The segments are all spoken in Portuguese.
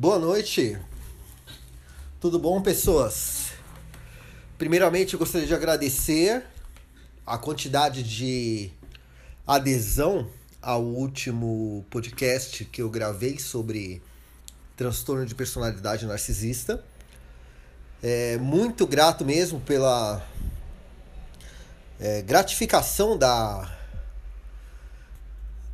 Boa noite. Tudo bom, pessoas? Primeiramente, eu gostaria de agradecer a quantidade de adesão ao último podcast que eu gravei sobre transtorno de personalidade narcisista. É, muito grato mesmo pela é, gratificação da,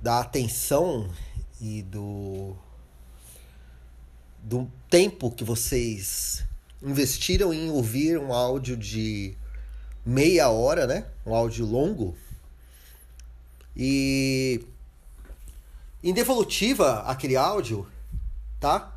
da atenção e do do tempo que vocês investiram em ouvir um áudio de meia hora, né? Um áudio longo. E em devolutiva aquele áudio, tá?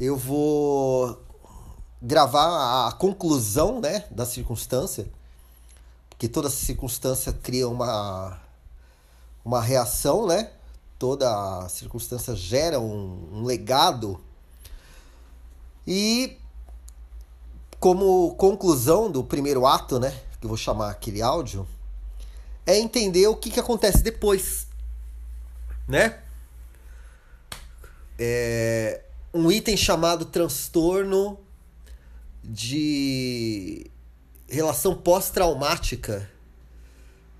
Eu vou gravar a conclusão, né, da circunstância, porque toda circunstância cria uma uma reação, né? Toda circunstância gera um, um legado. E como conclusão do primeiro ato, né, que eu vou chamar aquele áudio, é entender o que, que acontece depois, né? É um item chamado transtorno de relação pós-traumática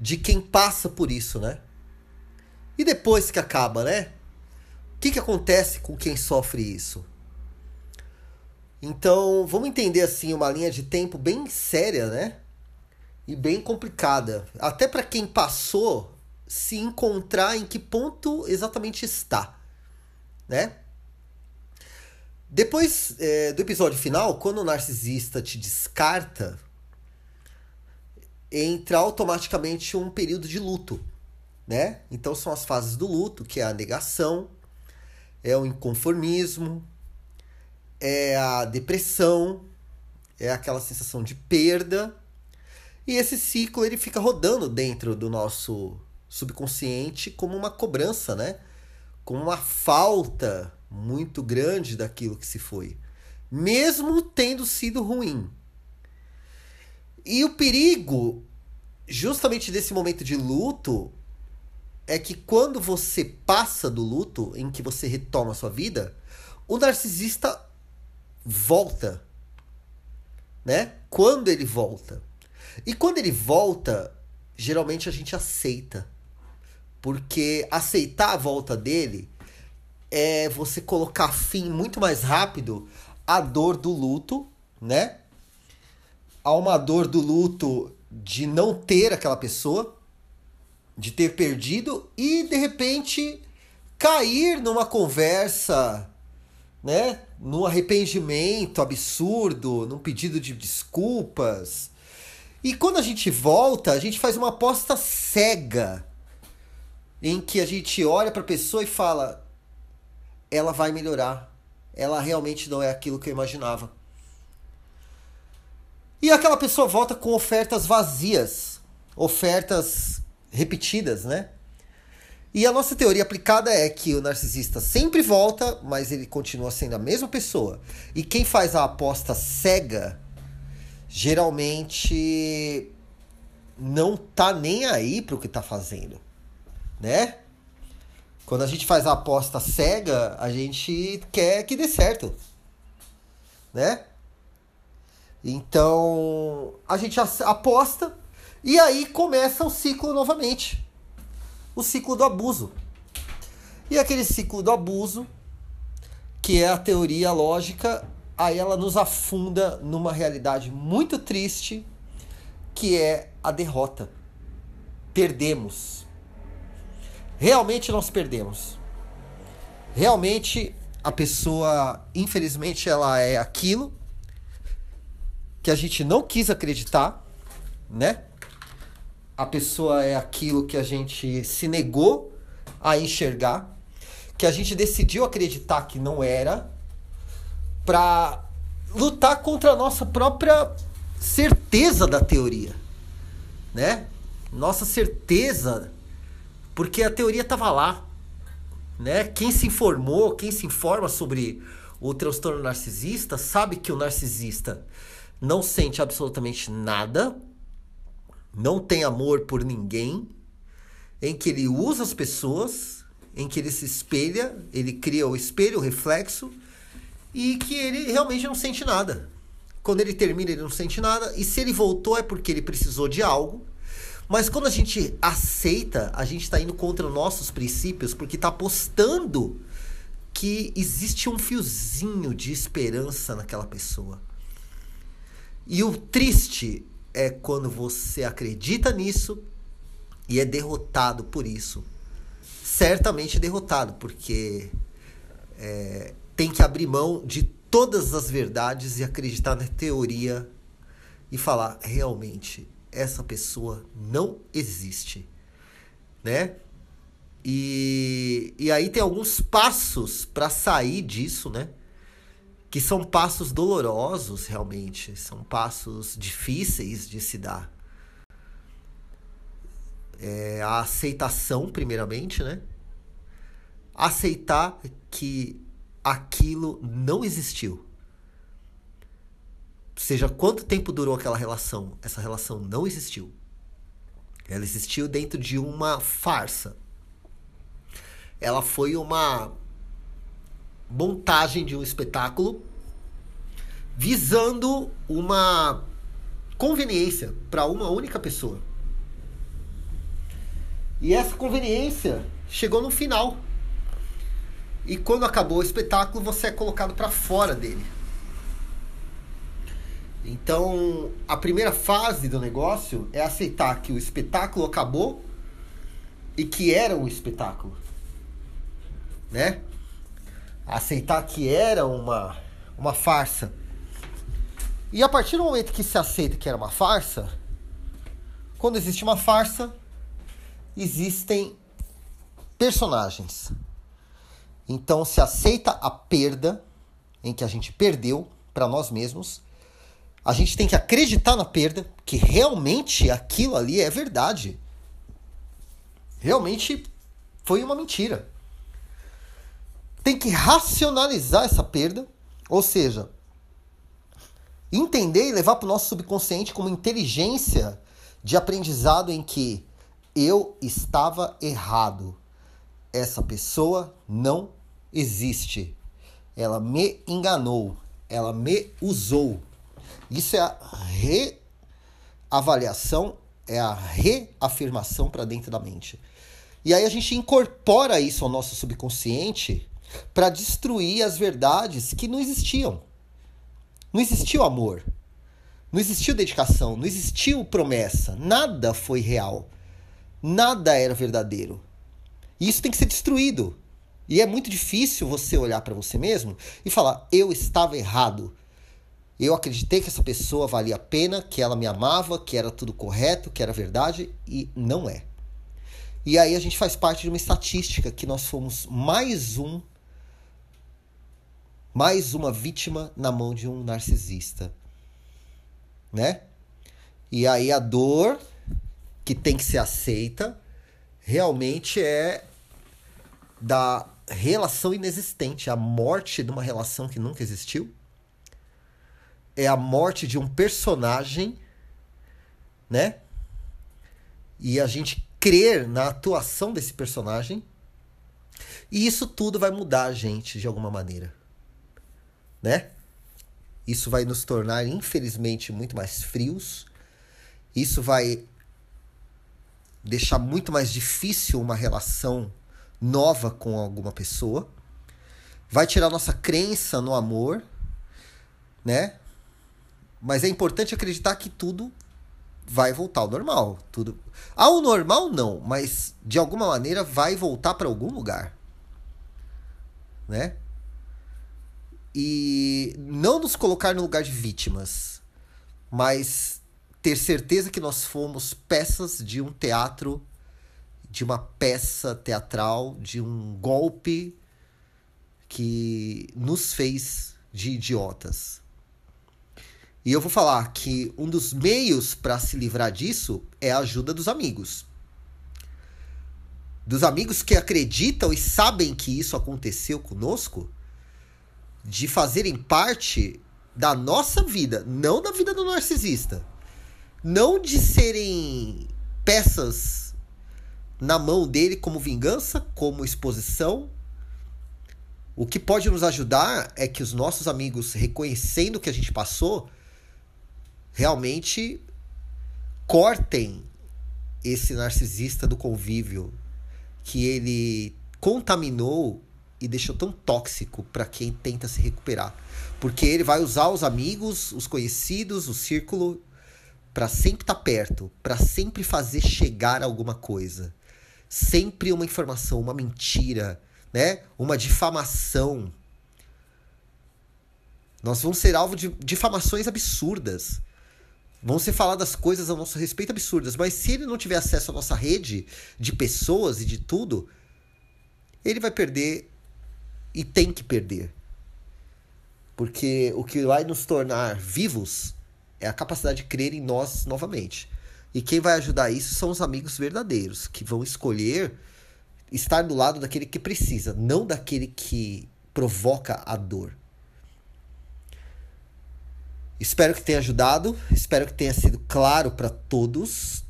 de quem passa por isso, né? E depois que acaba, né? O que, que acontece com quem sofre isso? Então, vamos entender assim uma linha de tempo bem séria, né? E bem complicada. Até para quem passou se encontrar em que ponto exatamente está, né? Depois é, do episódio final, quando o narcisista te descarta, entra automaticamente um período de luto né? Então são as fases do luto, que é a negação, é o inconformismo, é a depressão, é aquela sensação de perda. E esse ciclo ele fica rodando dentro do nosso subconsciente como uma cobrança, né? Como uma falta muito grande daquilo que se foi, mesmo tendo sido ruim. E o perigo justamente desse momento de luto é que quando você passa do luto, em que você retoma a sua vida, o narcisista volta. Né? Quando ele volta. E quando ele volta, geralmente a gente aceita. Porque aceitar a volta dele é você colocar fim muito mais rápido à dor do luto, né? A uma dor do luto de não ter aquela pessoa, de ter perdido e de repente cair numa conversa, né, num arrependimento absurdo, num pedido de desculpas. E quando a gente volta, a gente faz uma aposta cega em que a gente olha para a pessoa e fala: ela vai melhorar. Ela realmente não é aquilo que eu imaginava. E aquela pessoa volta com ofertas vazias, ofertas repetidas, né? E a nossa teoria aplicada é que o narcisista sempre volta, mas ele continua sendo a mesma pessoa. E quem faz a aposta cega geralmente não tá nem aí pro que tá fazendo, né? Quando a gente faz a aposta cega, a gente quer que dê certo, né? Então, a gente aposta e aí começa o ciclo novamente. O ciclo do abuso. E aquele ciclo do abuso, que é a teoria lógica, aí ela nos afunda numa realidade muito triste, que é a derrota. Perdemos. Realmente nós perdemos. Realmente a pessoa, infelizmente, ela é aquilo que a gente não quis acreditar, né? A pessoa é aquilo que a gente se negou a enxergar, que a gente decidiu acreditar que não era, para lutar contra a nossa própria certeza da teoria, né? Nossa certeza, porque a teoria estava lá, né? Quem se informou, quem se informa sobre o transtorno narcisista, sabe que o narcisista não sente absolutamente nada não tem amor por ninguém, em que ele usa as pessoas em que ele se espelha, ele cria o espelho, o reflexo, e que ele realmente não sente nada. Quando ele termina, ele não sente nada, e se ele voltou é porque ele precisou de algo. Mas quando a gente aceita, a gente está indo contra os nossos princípios, porque está apostando que existe um fiozinho de esperança naquela pessoa. E o triste é quando você acredita nisso e é derrotado por isso. Certamente derrotado, porque é, tem que abrir mão de todas as verdades e acreditar na teoria e falar realmente essa pessoa não existe, né? E, e aí tem alguns passos para sair disso, né? Que são passos dolorosos, realmente. São passos difíceis de se dar. É a aceitação, primeiramente, né? Aceitar que aquilo não existiu. Seja quanto tempo durou aquela relação, essa relação não existiu. Ela existiu dentro de uma farsa ela foi uma montagem de um espetáculo visando uma conveniência para uma única pessoa. E essa conveniência chegou no final. E quando acabou o espetáculo, você é colocado para fora dele. Então, a primeira fase do negócio é aceitar que o espetáculo acabou e que era um espetáculo né? Aceitar que era uma, uma farsa. E a partir do momento que se aceita que era uma farsa, quando existe uma farsa, existem personagens. Então se aceita a perda em que a gente perdeu para nós mesmos. A gente tem que acreditar na perda, que realmente aquilo ali é verdade. Realmente foi uma mentira tem que racionalizar essa perda, ou seja, entender e levar para o nosso subconsciente como inteligência de aprendizado em que eu estava errado. Essa pessoa não existe. Ela me enganou. Ela me usou. Isso é a reavaliação, é a reafirmação para dentro da mente. E aí a gente incorpora isso ao nosso subconsciente para destruir as verdades que não existiam. Não existiu amor. Não existiu dedicação, não existiu promessa, nada foi real. Nada era verdadeiro. E isso tem que ser destruído. E é muito difícil você olhar para você mesmo e falar: eu estava errado. Eu acreditei que essa pessoa valia a pena, que ela me amava, que era tudo correto, que era verdade e não é. E aí a gente faz parte de uma estatística que nós fomos mais um mais uma vítima na mão de um narcisista. Né? E aí a dor que tem que ser aceita realmente é da relação inexistente, a morte de uma relação que nunca existiu. É a morte de um personagem, né? E a gente crer na atuação desse personagem. E isso tudo vai mudar a gente de alguma maneira né? Isso vai nos tornar, infelizmente, muito mais frios. Isso vai deixar muito mais difícil uma relação nova com alguma pessoa. Vai tirar nossa crença no amor, né? Mas é importante acreditar que tudo vai voltar ao normal, tudo. Ao normal não, mas de alguma maneira vai voltar para algum lugar. Né? E não nos colocar no lugar de vítimas, mas ter certeza que nós fomos peças de um teatro, de uma peça teatral, de um golpe que nos fez de idiotas. E eu vou falar que um dos meios para se livrar disso é a ajuda dos amigos. Dos amigos que acreditam e sabem que isso aconteceu conosco de fazerem parte da nossa vida, não da vida do narcisista. Não de serem peças na mão dele como vingança, como exposição. O que pode nos ajudar é que os nossos amigos, reconhecendo o que a gente passou, realmente cortem esse narcisista do convívio que ele contaminou e deixou tão tóxico para quem tenta se recuperar. Porque ele vai usar os amigos, os conhecidos, o círculo para sempre estar tá perto, para sempre fazer chegar alguma coisa. Sempre uma informação, uma mentira, né? Uma difamação. Nós vamos ser alvo de difamações absurdas. Vão ser faladas coisas a nosso respeito absurdas, mas se ele não tiver acesso à nossa rede de pessoas e de tudo, ele vai perder e tem que perder. Porque o que vai nos tornar vivos é a capacidade de crer em nós novamente. E quem vai ajudar isso são os amigos verdadeiros, que vão escolher estar do lado daquele que precisa, não daquele que provoca a dor. Espero que tenha ajudado, espero que tenha sido claro para todos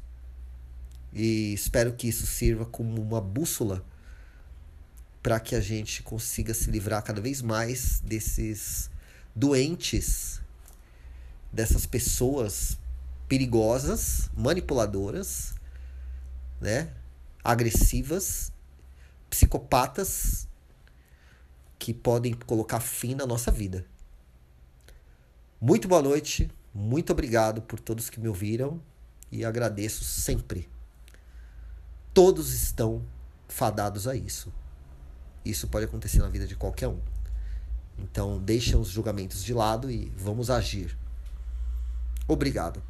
e espero que isso sirva como uma bússola para que a gente consiga se livrar cada vez mais desses doentes, dessas pessoas perigosas, manipuladoras, né? agressivas, psicopatas que podem colocar fim na nossa vida. Muito boa noite, muito obrigado por todos que me ouviram e agradeço sempre. Todos estão fadados a isso. Isso pode acontecer na vida de qualquer um. Então, deixem os julgamentos de lado e vamos agir. Obrigado.